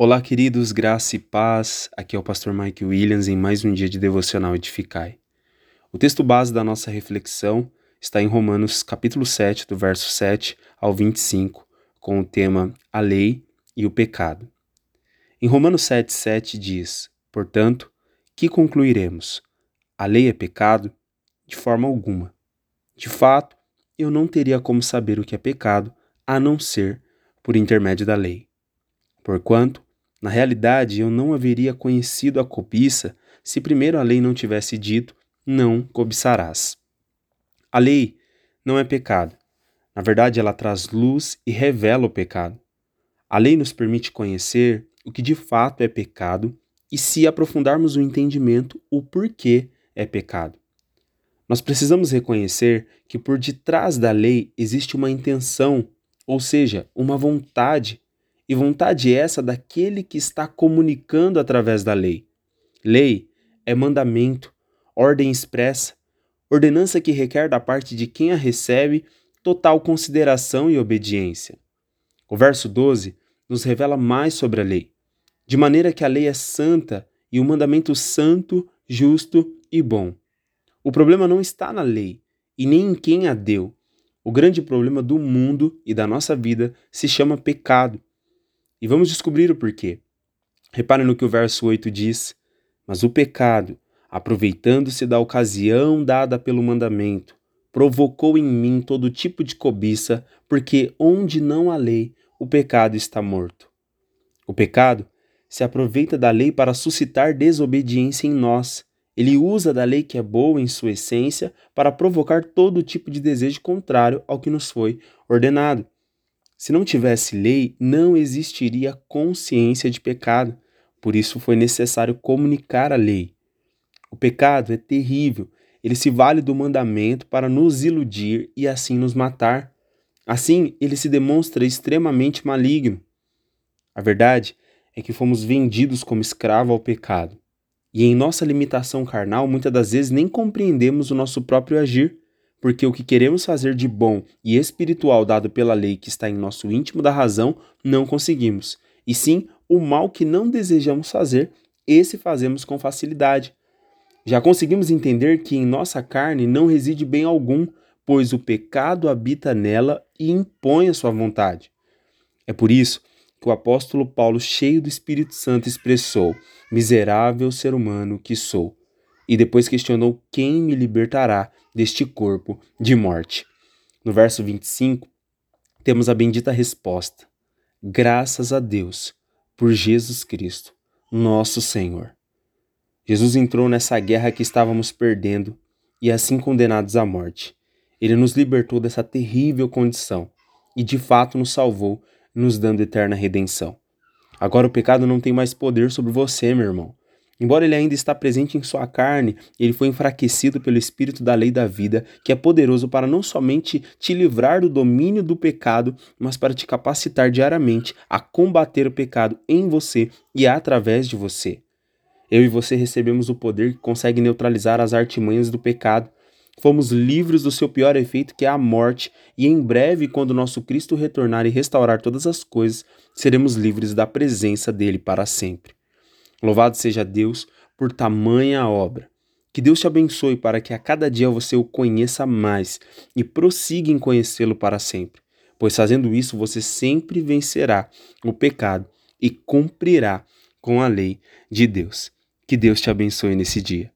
Olá, queridos, graça e paz. Aqui é o pastor Mike Williams em mais um dia de devocional Edificai. O texto base da nossa reflexão está em Romanos capítulo 7, do verso 7 ao 25, com o tema A Lei e o Pecado. Em Romanos 7, 7 diz: Portanto, que concluiremos? A lei é pecado? De forma alguma. De fato, eu não teria como saber o que é pecado a não ser por intermédio da lei. Porquanto, na realidade, eu não haveria conhecido a cobiça se primeiro a lei não tivesse dito: não cobiçarás. A lei não é pecado. Na verdade, ela traz luz e revela o pecado. A lei nos permite conhecer o que de fato é pecado e, se aprofundarmos o entendimento, o porquê é pecado. Nós precisamos reconhecer que por detrás da lei existe uma intenção, ou seja, uma vontade e vontade essa daquele que está comunicando através da lei. Lei é mandamento, ordem expressa, ordenança que requer da parte de quem a recebe total consideração e obediência. O verso 12 nos revela mais sobre a lei, de maneira que a lei é santa e o mandamento santo, justo e bom. O problema não está na lei e nem em quem a deu. O grande problema do mundo e da nossa vida se chama pecado e vamos descobrir o porquê. Repare no que o verso 8 diz: Mas o pecado, aproveitando-se da ocasião dada pelo mandamento, provocou em mim todo tipo de cobiça, porque onde não há lei, o pecado está morto. O pecado se aproveita da lei para suscitar desobediência em nós. Ele usa da lei que é boa em sua essência para provocar todo tipo de desejo contrário ao que nos foi ordenado. Se não tivesse lei, não existiria consciência de pecado. Por isso foi necessário comunicar a lei. O pecado é terrível. Ele se vale do mandamento para nos iludir e assim nos matar. Assim, ele se demonstra extremamente maligno. A verdade é que fomos vendidos como escravo ao pecado. E em nossa limitação carnal, muitas das vezes nem compreendemos o nosso próprio agir porque o que queremos fazer de bom e espiritual dado pela lei que está em nosso íntimo da razão, não conseguimos. E sim, o mal que não desejamos fazer, esse fazemos com facilidade. Já conseguimos entender que em nossa carne não reside bem algum, pois o pecado habita nela e impõe a sua vontade. É por isso que o apóstolo Paulo, cheio do Espírito Santo, expressou: Miserável ser humano que sou e depois questionou quem me libertará deste corpo de morte. No verso 25, temos a bendita resposta: Graças a Deus por Jesus Cristo, nosso Senhor. Jesus entrou nessa guerra que estávamos perdendo e assim condenados à morte. Ele nos libertou dessa terrível condição e de fato nos salvou, nos dando eterna redenção. Agora o pecado não tem mais poder sobre você, meu irmão. Embora ele ainda está presente em sua carne, ele foi enfraquecido pelo espírito da lei da vida, que é poderoso para não somente te livrar do domínio do pecado, mas para te capacitar diariamente a combater o pecado em você e através de você. Eu e você recebemos o poder que consegue neutralizar as artimanhas do pecado. Fomos livres do seu pior efeito, que é a morte, e em breve, quando nosso Cristo retornar e restaurar todas as coisas, seremos livres da presença dele para sempre. Louvado seja Deus por tamanha obra. Que Deus te abençoe para que a cada dia você o conheça mais e prossiga em conhecê-lo para sempre, pois fazendo isso você sempre vencerá o pecado e cumprirá com a lei de Deus. Que Deus te abençoe nesse dia.